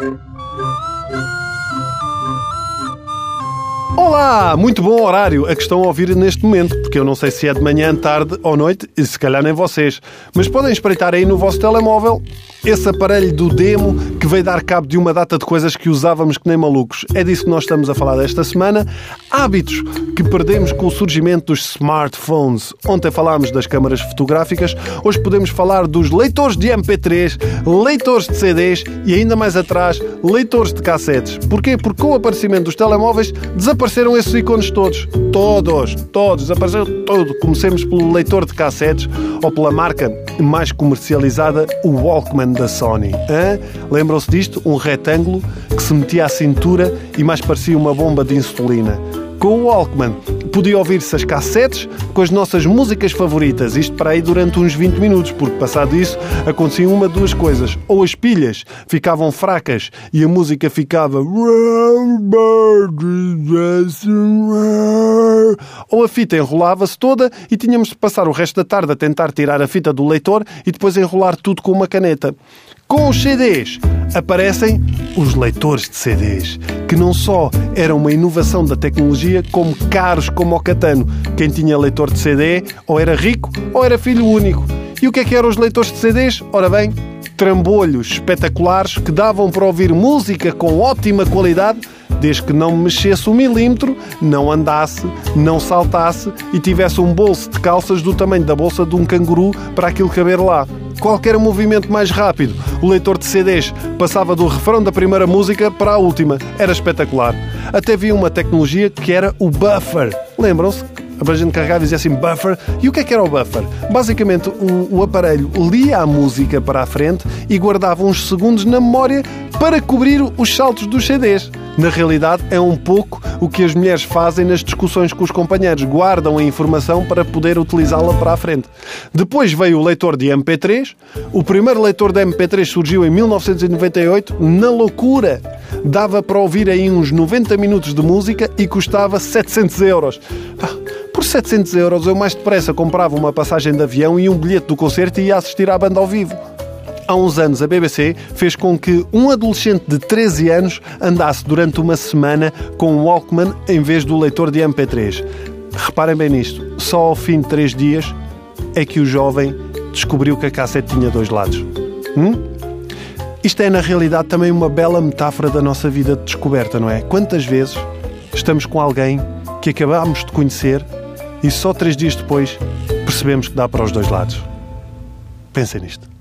Música Olá, muito bom horário a que estão a ouvir neste momento, porque eu não sei se é de manhã, tarde ou noite, e se calhar nem vocês. Mas podem espreitar aí no vosso telemóvel esse aparelho do demo que veio dar cabo de uma data de coisas que usávamos que nem malucos. É disso que nós estamos a falar desta semana. Hábitos que perdemos com o surgimento dos smartphones. Ontem falámos das câmaras fotográficas, hoje podemos falar dos leitores de MP3, leitores de CDs e ainda mais atrás, leitores de cassetes. Porquê? Porque com o aparecimento dos telemóveis desapareceram esses ícones todos. Todos, todos, desapareceram todo. Comecemos pelo leitor de cassetes ou pela marca mais comercializada, o Walkman da Sony. Lembram-se disto? Um retângulo que se metia à cintura e mais parecia uma bomba de insulina. Com o Walkman podia ouvir-se as cassetes com as nossas músicas favoritas, isto para aí durante uns 20 minutos, porque passado isso acontecia uma duas coisas. Ou as pilhas ficavam fracas e a música ficava. Ou a fita enrolava-se toda e tínhamos de passar o resto da tarde a tentar tirar a fita do leitor e depois enrolar tudo com uma caneta. Com os CDs aparecem os leitores de CDs, que não só eram uma inovação da tecnologia, como caros como o catano. Quem tinha leitor de CD ou era rico ou era filho único. E o que é que eram os leitores de CDs? Ora bem, trambolhos espetaculares que davam para ouvir música com ótima qualidade desde que não mexesse um milímetro, não andasse, não saltasse e tivesse um bolso de calças do tamanho da bolsa de um canguru para aquilo caber lá. Qualquer movimento mais rápido, o leitor de CDs passava do refrão da primeira música para a última. Era espetacular. Até havia uma tecnologia que era o buffer. Lembram-se? a gente carregava e dizia assim buffer. E o que é que era o buffer? Basicamente, o, o, aparelho lia a música para a frente e guardava uns segundos na memória para cobrir os saltos dos CDs. Na realidade, é um pouco o que as mulheres fazem nas discussões com os companheiros. Guardam a informação para poder utilizá-la para a frente. Depois veio o leitor de MP3. O primeiro leitor de MP3 surgiu em 1998, na loucura. Dava para ouvir aí uns 90 minutos de música e custava 700 euros. Por 700 euros eu mais depressa comprava uma passagem de avião e um bilhete do concerto e ia assistir à banda ao vivo. Há uns anos a BBC fez com que um adolescente de 13 anos andasse durante uma semana com um Walkman em vez do leitor de MP3. Reparem bem nisto, só ao fim de 3 dias é que o jovem descobriu que a cassete tinha dois lados. Hum? Isto é, na realidade, também uma bela metáfora da nossa vida de descoberta, não é? Quantas vezes estamos com alguém que acabámos de conhecer e só três dias depois percebemos que dá para os dois lados. Pensem nisto.